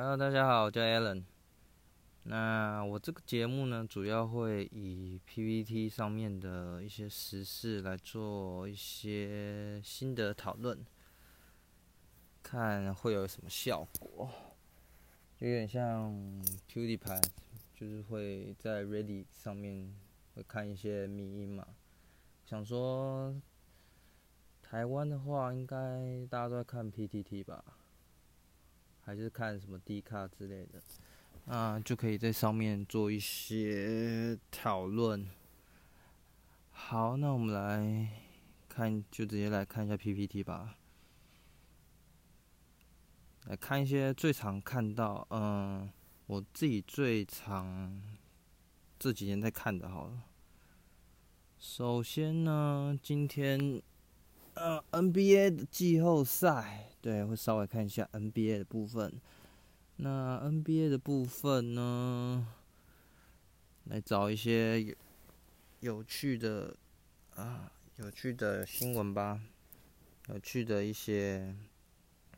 Hello，大家好，我叫 Alan。那我这个节目呢，主要会以 PPT 上面的一些时事来做一些心得讨论，看会有什么效果。有点像 PewDiePie，就是会在 Reddit 上面会看一些迷音嘛。想说，台湾的话，应该大家都在看 PTT 吧？还是看什么 D 卡之类的，啊，就可以在上面做一些讨论。好，那我们来看，就直接来看一下 PPT 吧。来看一些最常看到，嗯，我自己最常这几天在看的，好了。首先呢，今天。呃，NBA 的季后赛，对，会稍微看一下 NBA 的部分。那 NBA 的部分呢，来找一些有有趣的啊，有趣的新闻吧，有趣的一些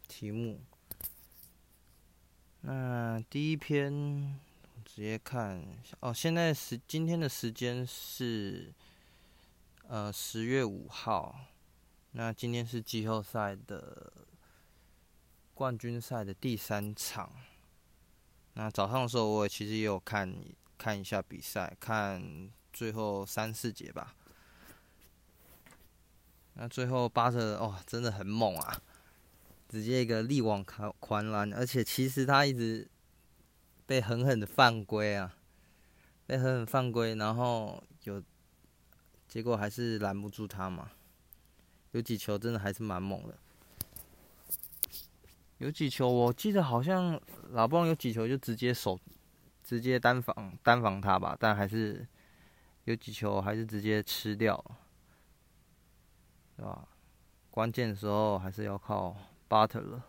题目。那第一篇直接看哦，现在时今天的时间是呃十月五号。那今天是季后赛的冠军赛的第三场。那早上的时候，我其实也有看看一下比赛，看最后三四节吧。那最后巴特哦，真的很猛啊！直接一个力挽狂狂澜，而且其实他一直被狠狠的犯规啊，被狠狠犯规，然后有结果还是拦不住他嘛。有几球真的还是蛮猛的，有几球我记得好像老布朗有几球就直接手直接单防单防他吧，但还是有几球还是直接吃掉，是吧？关键的时候还是要靠巴特勒。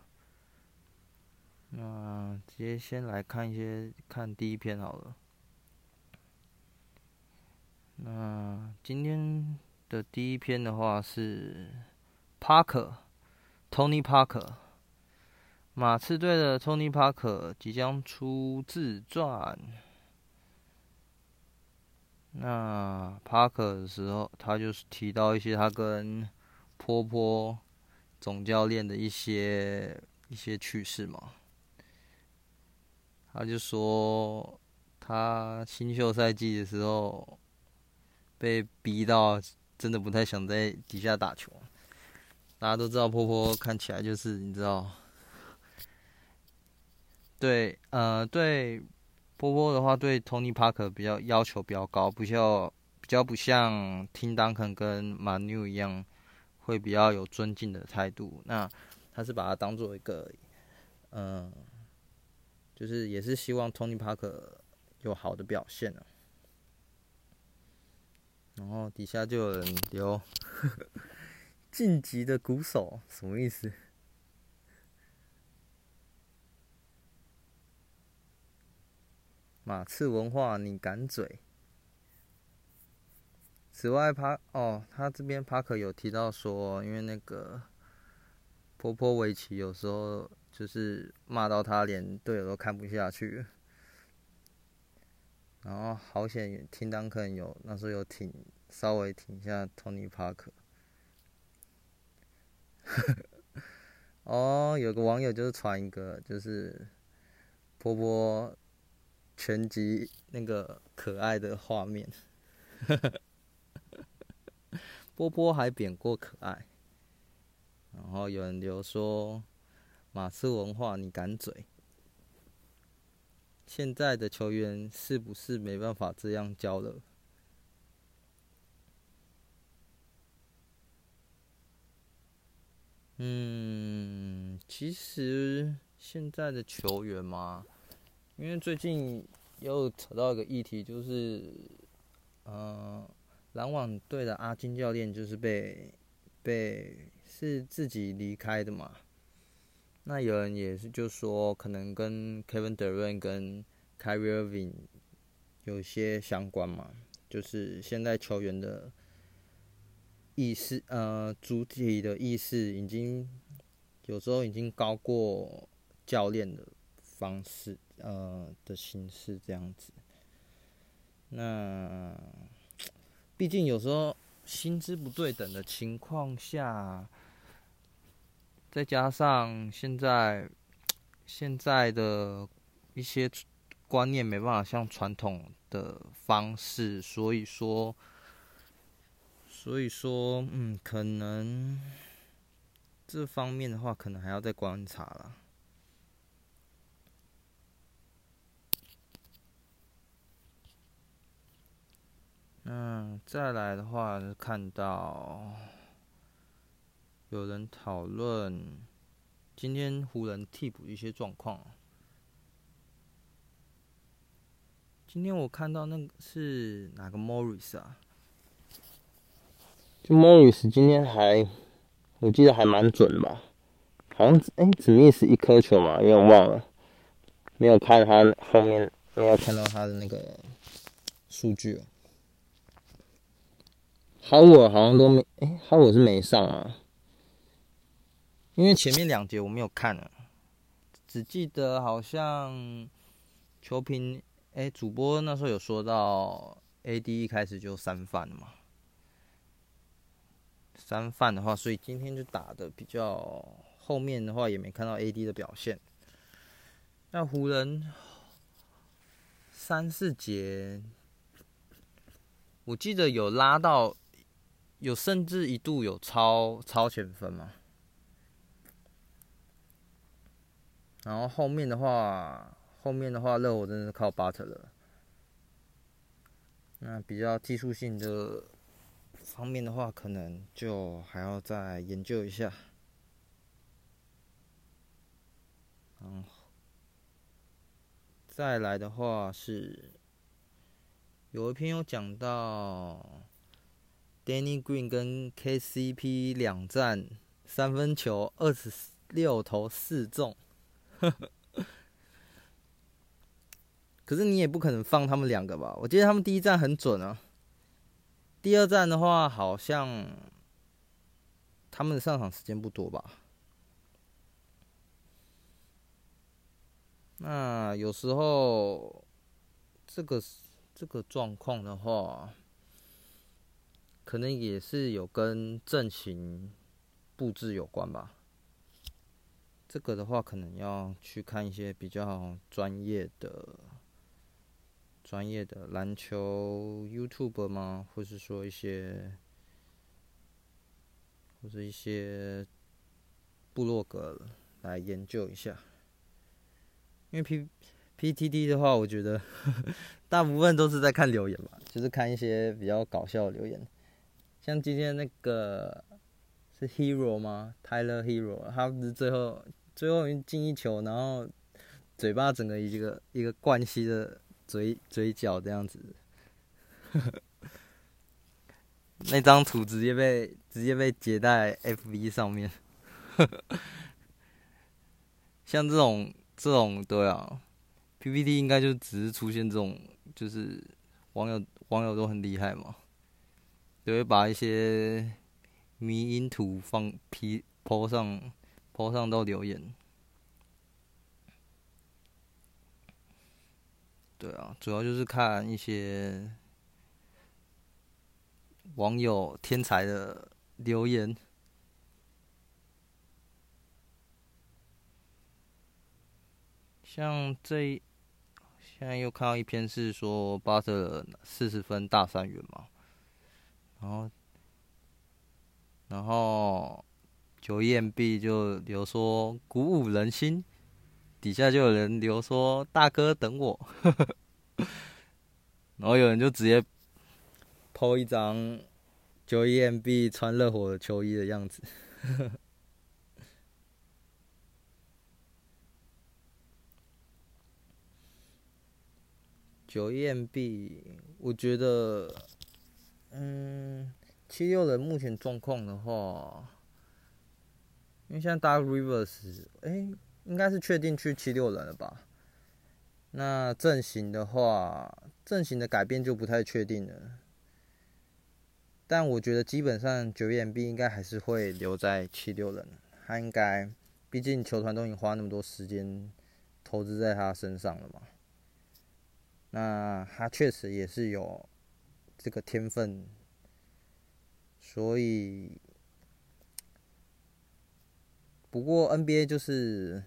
那直接先来看一些看第一篇好了。那今天。的第一篇的话是帕克，Tony Parker，马刺队的 Tony Parker 即将出自传。那帕克的时候，他就是提到一些他跟波波总教练的一些一些趣事嘛。他就说，他新秀赛季的时候被逼到。真的不太想在底下打球。大家都知道，波波看起来就是你知道，对，呃，对，波波的话对 Tony Parker 比较要求比较高，不像比较不像听当肯跟 Manu 一样，会比较有尊敬的态度。那他是把他当做一个，嗯、呃，就是也是希望 Tony Parker 有好的表现啊。然后底下就有人留 晋级的鼓手，什么意思？马刺文化，你敢嘴？此外，帕哦，他这边帕克有提到说，因为那个波波维奇有时候就是骂到他连队友都看不下去。然后好险，听当可能有那时候有挺稍微挺一下 Tony Parker。哦，有个网友就是传一个就是波波拳击那个可爱的画面。波波还贬过可爱。然后有人留说马刺文化，你敢嘴？现在的球员是不是没办法这样教了？嗯，其实现在的球员嘛，因为最近又扯到一个议题，就是，呃，篮网队的阿金教练就是被被是自己离开的嘛。那有人也是就说，可能跟 Kevin Durant 跟 Kyrie Irving 有些相关嘛，就是现在球员的意识，呃，主体的意识已经有时候已经高过教练的方式，呃的形式这样子。那毕竟有时候薪资不对等的情况下，再加上现在现在的一些观念没办法像传统的方式，所以说，所以说，嗯，可能这方面的话，可能还要再观察了。嗯，再来的话看到有人讨论今天湖人替补一些状况。今天我看到那个是哪个 Morris 啊？就 Morris 今天还我记得还蛮准吧？好像哎，只 miss 一颗球嘛，有点忘了，没有看他后面，没有看到他的那个数据哦。Howard 好像都没，哎，Howard 是没上啊，因为前面两节我没有看了，只记得好像球评，哎，主播那时候有说到 AD 一开始就三犯嘛，三犯的话，所以今天就打的比较后面的话也没看到 AD 的表现，那湖人三四节，我记得有拉到。有甚至一度有超超前分嘛，然后后面的话，后面的话，热火真的是靠巴特勒。那比较技术性的方面的话，可能就还要再研究一下。然后，再来的话是，有一篇有讲到。Danny Green 跟 KCP 两战三分球二十六投四中，可是你也不可能放他们两个吧？我记得他们第一站很准啊，第二站的话好像他们的上场时间不多吧？那有时候这个这个状况的话。可能也是有跟阵型布置有关吧。这个的话，可能要去看一些比较专业的、专业的篮球 YouTube 吗？或是说一些，或者一些部落格来研究一下。因为 PPTD 的话，我觉得 大部分都是在看留言吧，就是看一些比较搞笑的留言。像今天那个是 Hero 吗？Tyler Hero，他不是最后最后进一球，然后嘴巴整个一个一个冠希的嘴嘴角这样子，那张图直接被直接被截在 FB 上面，像这种这种对啊，PPT 应该就只是出现这种，就是网友网友都很厉害嘛。就会把一些迷因图放 P po 上坡上到留言，对啊，主要就是看一些网友天才的留言，像这现在又看到一篇是说巴特四十分大三元嘛。然后，然后九一 MB 就留说鼓舞人心，底下就有人留说大哥等我，然后有人就直接 po 一张九一 MB 穿热火的球衣的样子，九一 MB 我觉得。嗯，七六人目前状况的话，因为现在 Doc Rivers，哎，应该是确定去七六人了吧？那阵型的话，阵型的改变就不太确定了。但我觉得基本上九眼 B 应该还是会留在七六人，他应该，毕竟球团都已经花那么多时间投资在他身上了嘛。那他确实也是有这个天分，所以，不过 NBA 就是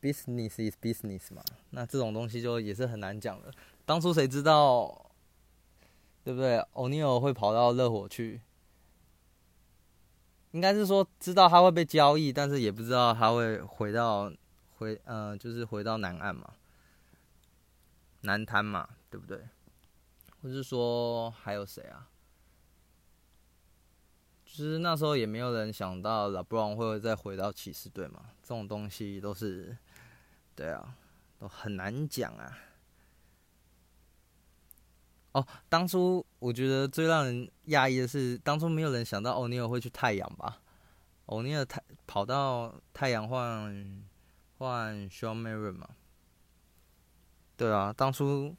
business is business 嘛，那这种东西就也是很难讲的。当初谁知道，对不对？欧尼尔会跑到热火去，应该是说知道他会被交易，但是也不知道他会回到回呃，就是回到南岸嘛。南滩嘛，对不对？或是说还有谁啊？就是那时候也没有人想到拉布朗会再回到骑士队嘛。这种东西都是，对啊，都很难讲啊。哦，当初我觉得最让人讶异的是，当初没有人想到欧尼尔会去太阳吧？欧尼尔太跑到太阳换换 SHAMARIN 嘛？对啊，当初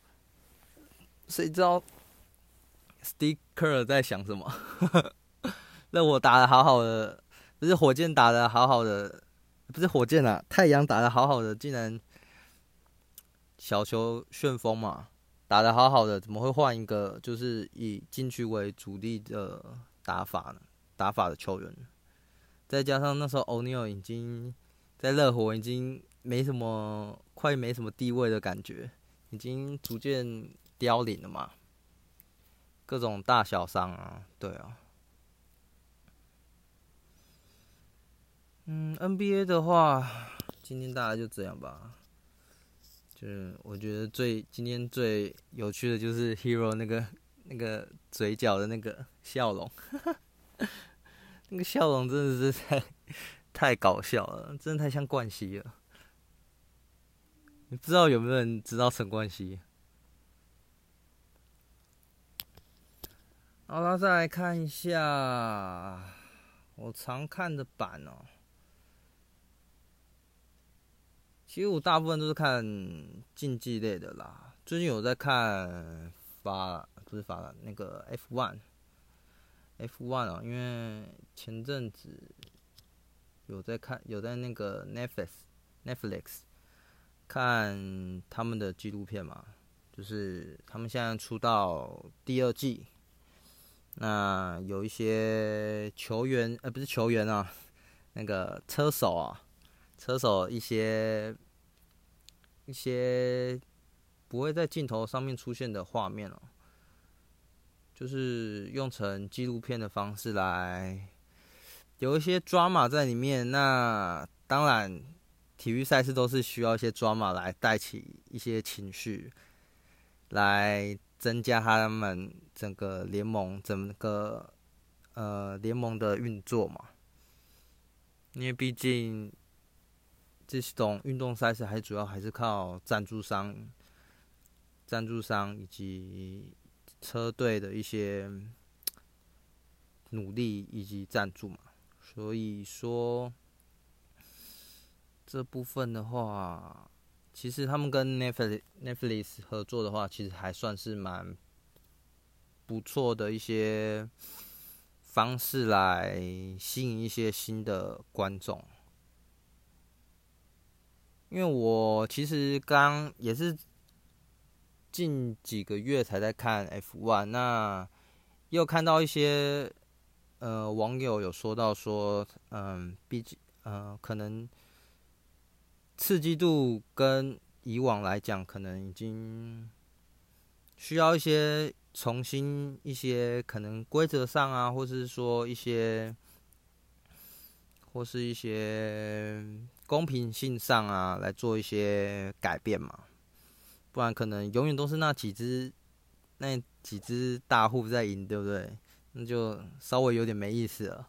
谁知道 Sticker 在想什么？那我打得好好的，不是火箭打得好好的，不是火箭啊，太阳打得好好的，竟然小球旋风嘛，打得好好的，怎么会换一个就是以禁区为主力的打法呢？打法的球员，再加上那时候 O'Neal 已经在热火已经。没什么，快没什么地位的感觉，已经逐渐凋零了嘛。各种大小伤啊，对啊。嗯，NBA 的话，今天大概就这样吧。就是我觉得最今天最有趣的就是 Hero 那个那个嘴角的那个笑容，那个笑容真的是太太搞笑了，真的太像冠希了。不知道有没有人知道陈冠希？好了，再来看一下我常看的版哦。其实我大部分都是看竞技类的啦。最近有在看法，不是法，那个 F One，F One 啊，因为前阵子有在看，有在那个 Netflix，Netflix。看他们的纪录片嘛，就是他们现在出到第二季，那有一些球员，呃，不是球员啊，那个车手啊，车手一些一些不会在镜头上面出现的画面哦，就是用成纪录片的方式来，有一些 drama 在里面，那当然。体育赛事都是需要一些 drama 来带起一些情绪，来增加他们整个联盟整个呃联盟的运作嘛。因为毕竟这种运动赛事还主要还是靠赞助商、赞助商以及车队的一些努力以及赞助嘛，所以说。这部分的话，其实他们跟 Netflix Netflix 合作的话，其实还算是蛮不错的一些方式来吸引一些新的观众。因为我其实刚也是近几个月才在看 F One，那又看到一些呃网友有说到说，嗯，毕竟呃可能。刺激度跟以往来讲，可能已经需要一些重新一些可能规则上啊，或是说一些或是一些公平性上啊，来做一些改变嘛。不然可能永远都是那几只那几只大户在赢，对不对？那就稍微有点没意思了。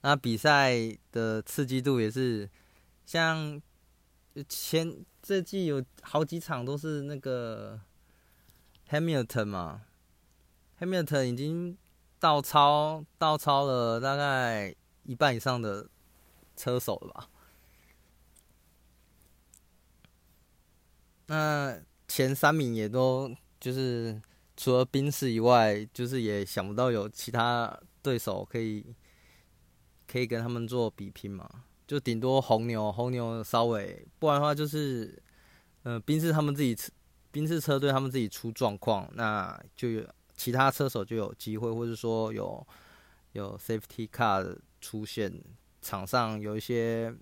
那比赛的刺激度也是像。前这季有好几场都是那个 Hamilton 嘛，Hamilton 已经倒超倒超了大概一半以上的车手了吧？那前三名也都就是除了宾士以外，就是也想不到有其他对手可以可以跟他们做比拼嘛。就顶多红牛，红牛稍微，不然的话就是，呃，宾士他们自己，宾士车队他们自己出状况，那就有其他车手就有机会，或者说有有 safety car 出现，场上有一些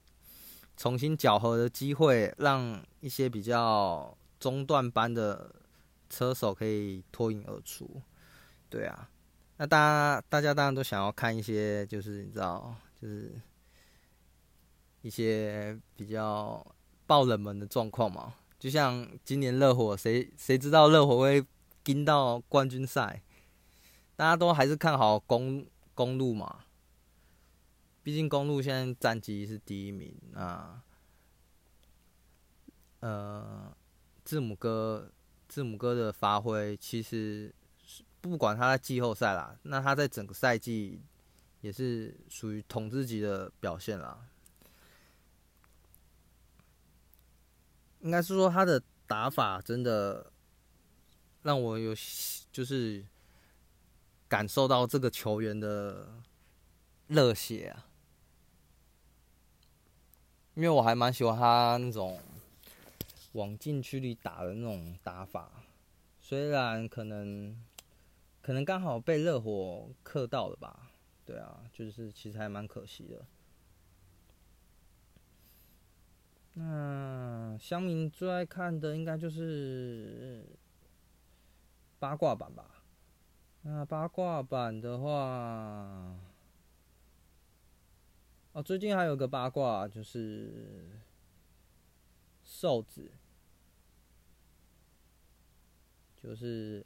重新搅和的机会，让一些比较中段班的车手可以脱颖而出。对啊，那大家大家当然都想要看一些，就是你知道，就是。一些比较爆冷门的状况嘛，就像今年热火，谁谁知道热火会进到冠军赛？大家都还是看好公公路嘛，毕竟公路现在战绩是第一名啊。呃，字母哥，字母哥的发挥其实不管他在季后赛啦，那他在整个赛季也是属于统治级的表现啦。应该是说他的打法真的让我有就是感受到这个球员的热血啊，因为我还蛮喜欢他那种往禁区里打的那种打法，虽然可能可能刚好被热火克到了吧，对啊，就是其实还蛮可惜的。那乡民最爱看的应该就是八卦版吧？那八卦版的话，哦，最近还有个八卦就是瘦子，就是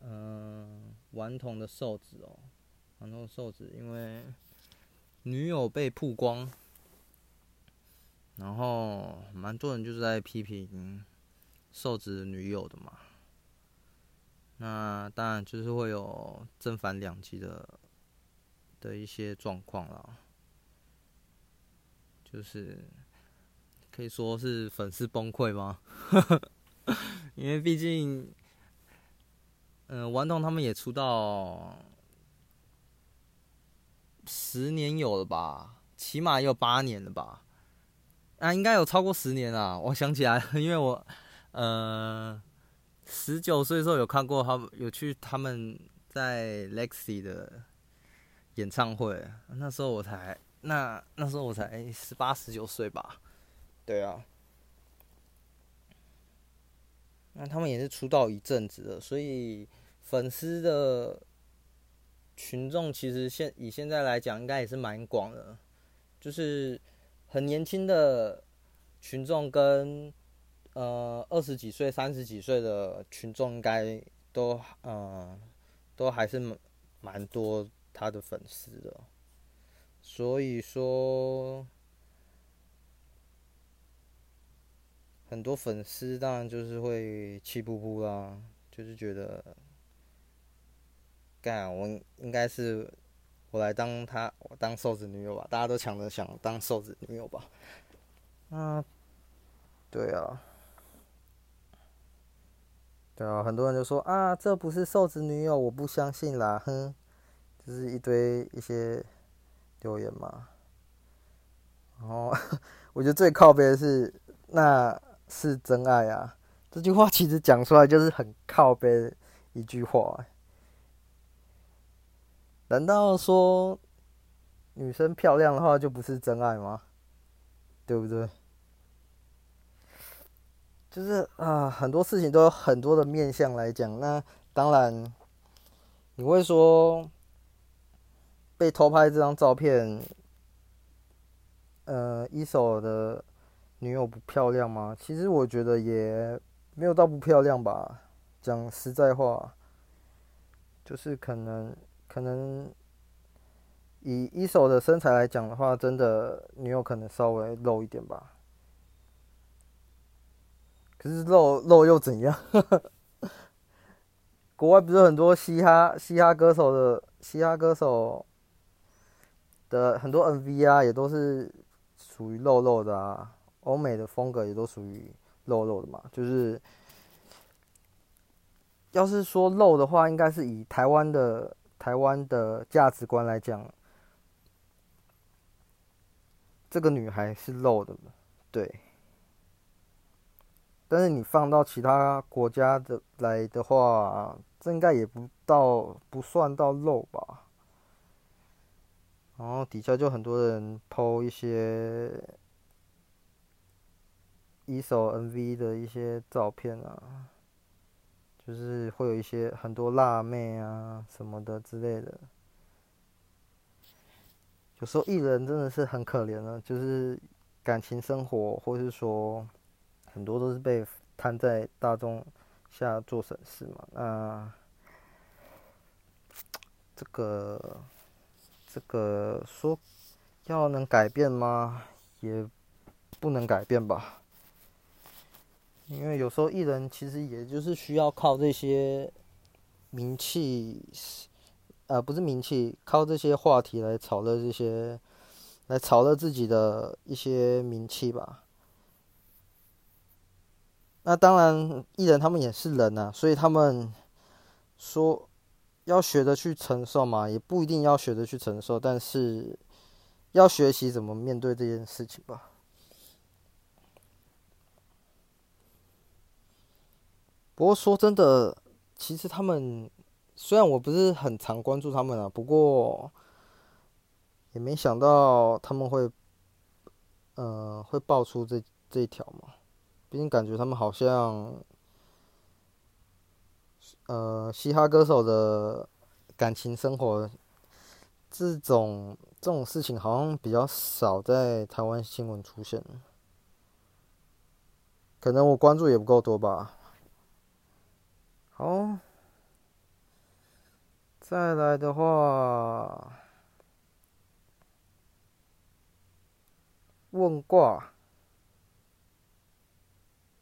嗯，顽童的瘦子哦，顽童瘦子，因为女友被曝光。然后蛮多人就是在批评瘦子女友的嘛，那当然就是会有正反两极的的一些状况啦，就是可以说是粉丝崩溃吗？因为毕竟，嗯，顽童他们也出道十年有了吧，起码也有八年了吧。啊，应该有超过十年了。我想起来了，因为我，呃，十九岁的时候有看过他们，有去他们在 Lexi 的演唱会。那时候我才，那那时候我才十八十九岁吧。对啊。那他们也是出道一阵子了，所以粉丝的群众其实现以现在来讲，应该也是蛮广的，就是。很年轻的群众跟呃二十几岁、三十几岁的群众，应该都呃都还是蛮多他的粉丝的，所以说很多粉丝当然就是会气噗噗啦，就是觉得干我应该是。我来当他，我当瘦子女友吧，大家都抢着想当瘦子女友吧。啊，对啊，对啊，很多人就说啊，这不是瘦子女友，我不相信啦，哼，就是一堆一些留言嘛。然后我觉得最靠北的是，那是真爱啊，这句话其实讲出来就是很靠北的一句话。难道说女生漂亮的话就不是真爱吗？对不对？就是啊，很多事情都有很多的面向来讲。那当然，你会说被偷拍这张照片，呃，一手的女友不漂亮吗？其实我觉得也没有到不漂亮吧。讲实在话，就是可能。可能以一手的身材来讲的话，真的女友可能稍微露一点吧。可是露露又怎样？国外不是很多嘻哈嘻哈歌手的嘻哈歌手的很多 MV 啊，也都是属于露露的啊。欧美的风格也都属于露露的嘛。就是要是说露的话，应该是以台湾的。台湾的价值观来讲，这个女孩是露的，对。但是你放到其他国家的来的话，这应该也不到不算到露吧。然后底下就很多人 po 一些一手 MV 的一些照片啊，就是会有一些很多辣妹啊什么的之类的。有时候艺人真的是很可怜的，就是感情生活，或是说很多都是被摊在大众下做审视嘛。那这个。这个说要能改变吗？也不能改变吧。因为有时候艺人其实也就是需要靠这些名气，呃，不是名气，靠这些话题来炒热这些，来炒热自己的一些名气吧。那当然，艺人他们也是人呐，所以他们说。要学着去承受嘛，也不一定要学着去承受，但是要学习怎么面对这件事情吧。不过说真的，其实他们虽然我不是很常关注他们啊，不过也没想到他们会，呃，会爆出这这一条嘛。毕竟感觉他们好像。呃，嘻哈歌手的感情生活，这种这种事情好像比较少在台湾新闻出现，可能我关注也不够多吧。好，再来的话，问卦，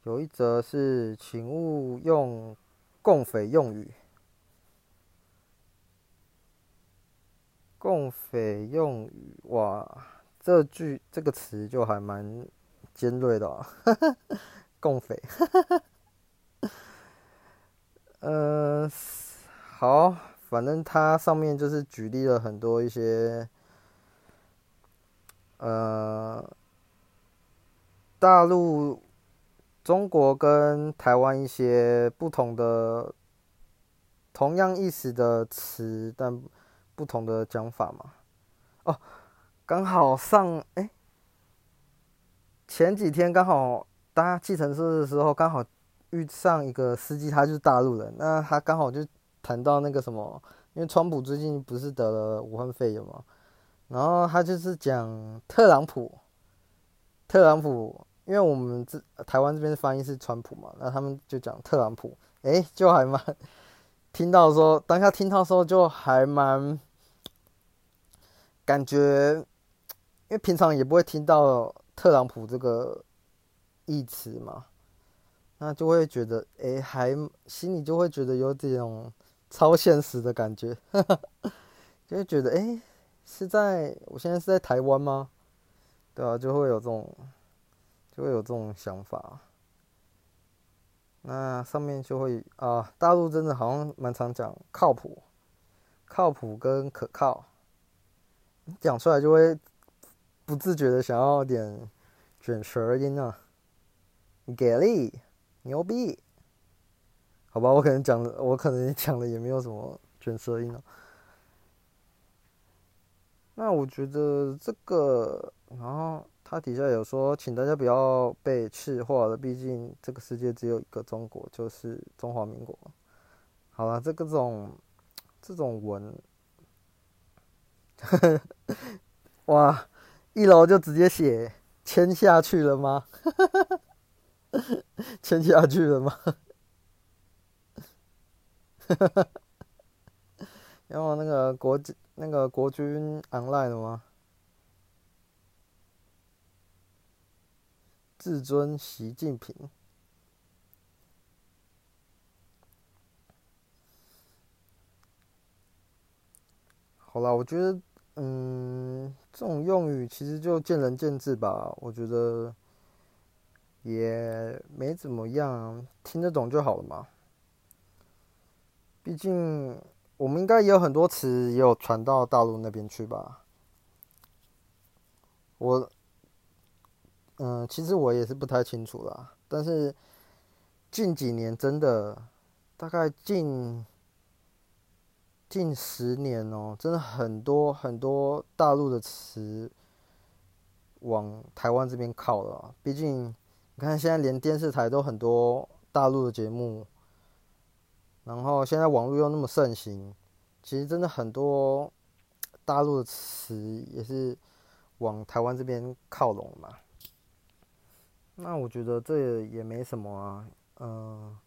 有一则是，请勿用。共匪用语，共匪用语，哇，这句这个词就还蛮尖锐的啊，共匪，呃，好，反正它上面就是举例了很多一些，呃，大陆。中国跟台湾一些不同的、同样意思的词，但不同的讲法嘛。哦，刚好上哎、前几天刚好搭计程车的时候，刚好遇上一个司机，他就是大陆人。那他刚好就谈到那个什么，因为川普最近不是得了武汉肺炎嘛，然后他就是讲特朗普，特朗普。因为我们这台湾这边的翻译是川普嘛，那他们就讲特朗普，诶，就还蛮听到说，当下听到的时候就还蛮感觉，因为平常也不会听到特朗普这个义词嘛，那就会觉得，诶，还心里就会觉得有点超现实的感觉，就会觉得，诶，是在我现在是在台湾吗？对啊，就会有这种。就会有这种想法，那上面就会啊，大陆真的好像蛮常讲靠谱、靠谱跟可靠，讲出来就会不自觉的想要点卷舌音啊，给力、牛逼，好吧，我可能讲的我可能讲的也没有什么卷舌音了，那我觉得这个然后。他底下有说，请大家不要被赤化了，毕竟这个世界只有一个中国，就是中华民国。好了，这个种这种文，哇，一楼就直接写签下去了吗？签下去了吗？有那个国那个国军 online 了吗？至尊习近平。好啦，我觉得，嗯，这种用语其实就见仁见智吧。我觉得也没怎么样，听得懂就好了嘛。毕竟我们应该也有很多词也有传到大陆那边去吧。我。嗯，其实我也是不太清楚啦。但是近几年真的，大概近近十年哦，真的很多很多大陆的词往台湾这边靠了。毕竟你看，现在连电视台都很多大陆的节目，然后现在网络又那么盛行，其实真的很多大陆的词也是往台湾这边靠拢嘛。那我觉得这也没什么啊，嗯，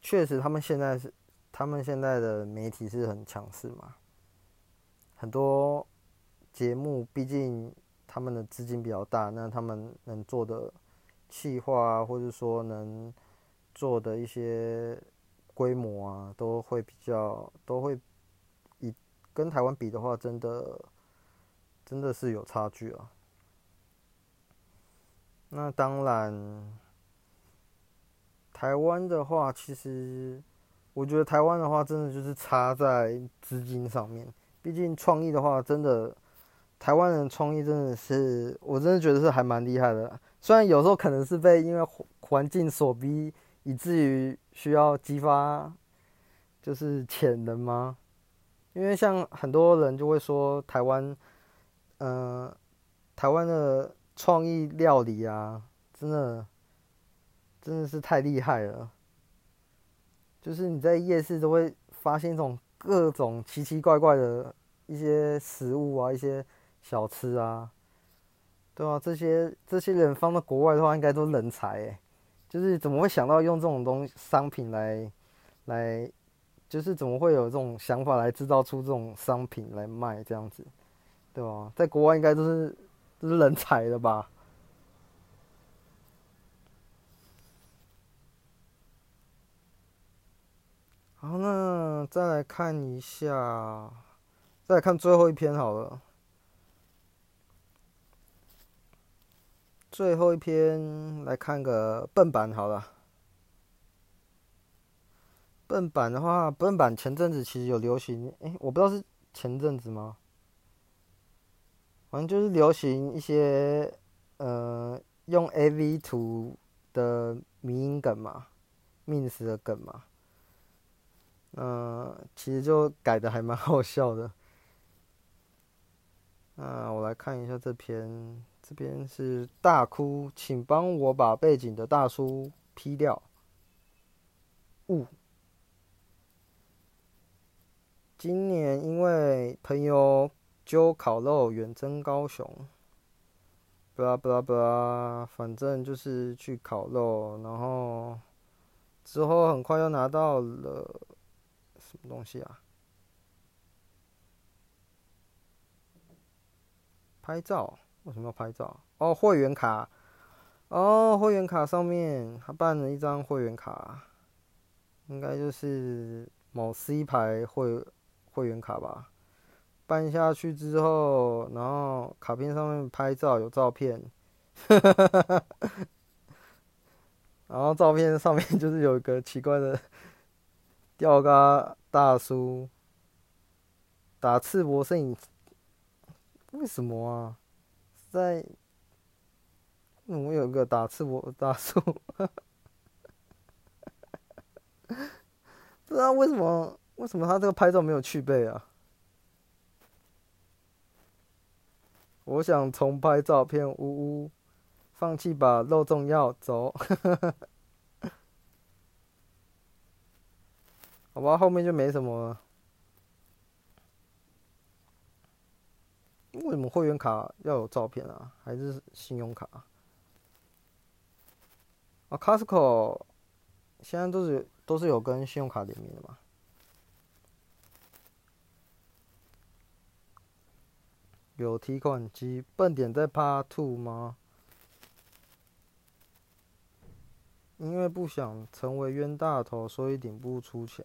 确实他们现在是，他们现在的媒体是很强势嘛，很多节目毕竟他们的资金比较大，那他们能做的企划啊，或者说能做的一些规模啊，都会比较都会以跟台湾比的话，真的真的是有差距啊。那当然，台湾的话，其实我觉得台湾的话，真的就是差在资金上面。毕竟创意的话，真的台湾人创意真的是，我真的觉得是还蛮厉害的。虽然有时候可能是被因为环境所逼，以至于需要激发就是潜能吗？因为像很多人就会说台湾，嗯、台湾的。创意料理啊，真的真的是太厉害了。就是你在夜市都会发现这种各种奇奇怪怪的一些食物啊，一些小吃啊，对啊，这些这些人放到国外的话，应该都是人才诶。就是怎么会想到用这种东商品来来，就是怎么会有这种想法来制造出这种商品来卖这样子，对吧？在国外应该都是。都是人才的吧？好，那再来看一下，再来看最后一篇好了。最后一篇来看个笨版好了。笨版的话，笨版前阵子其实有流行，哎，我不知道是前阵子吗？反正就是流行一些，呃，用 AV 图的迷音梗嘛，memes 的梗嘛，嗯、其实就改的还蛮好笑的。那我来看一下这篇，这边是大哭，请帮我把背景的大叔 P 掉。今年因为朋友。揪烤肉远征高雄，巴拉巴拉巴拉，反正就是去烤肉，然后之后很快又拿到了什么东西啊？拍照？为什么要拍照？哦，会员卡，哦，会员卡上面他办了一张会员卡，应该就是某 C 牌会会员卡吧。办下去之后，然后卡片上面拍照有照片，然后照片上面就是有一个奇怪的 吊嘎大叔打赤膊摄影，为什么啊？在，我有个打赤膊大叔？不知道为什么，为什么他这个拍照没有去背啊？我想重拍照片，呜呜，放弃吧，肉重要，走。好吧，后面就没什么了。为什么会员卡要有照片啊？还是信用卡？啊，Costco 现在都是都是有跟信用卡联名的嘛？有提款机，笨点在 Part Two 吗？因为不想成为冤大头，所以顶不出钱。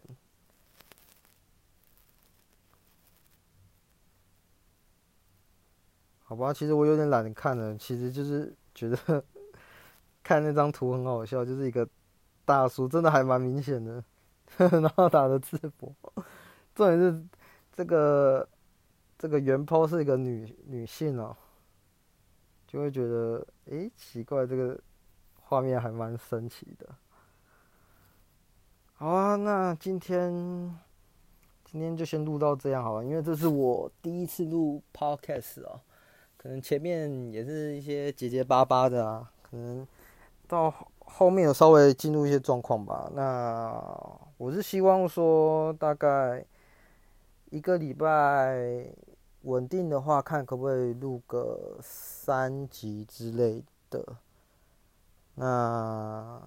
好吧，其实我有点懒得看了，其实就是觉得看那张图很好笑，就是一个大叔，真的还蛮明显的，然后打的赤膊，重点是这个。这个原 po 是一个女女性哦，就会觉得，诶、奇怪，这个画面还蛮神奇的。好啊，那今天今天就先录到这样好了，因为这是我第一次录 podcast 哦，可能前面也是一些结结巴巴的啊，可能到后面有稍微进入一些状况吧。那我是希望说，大概一个礼拜稳定的话，看可不可以录个三集之类的。那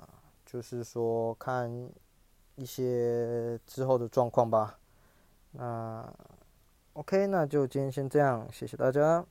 就是说看。一些之后的状况吧。那 OK，那就今天先这样，谢谢大家。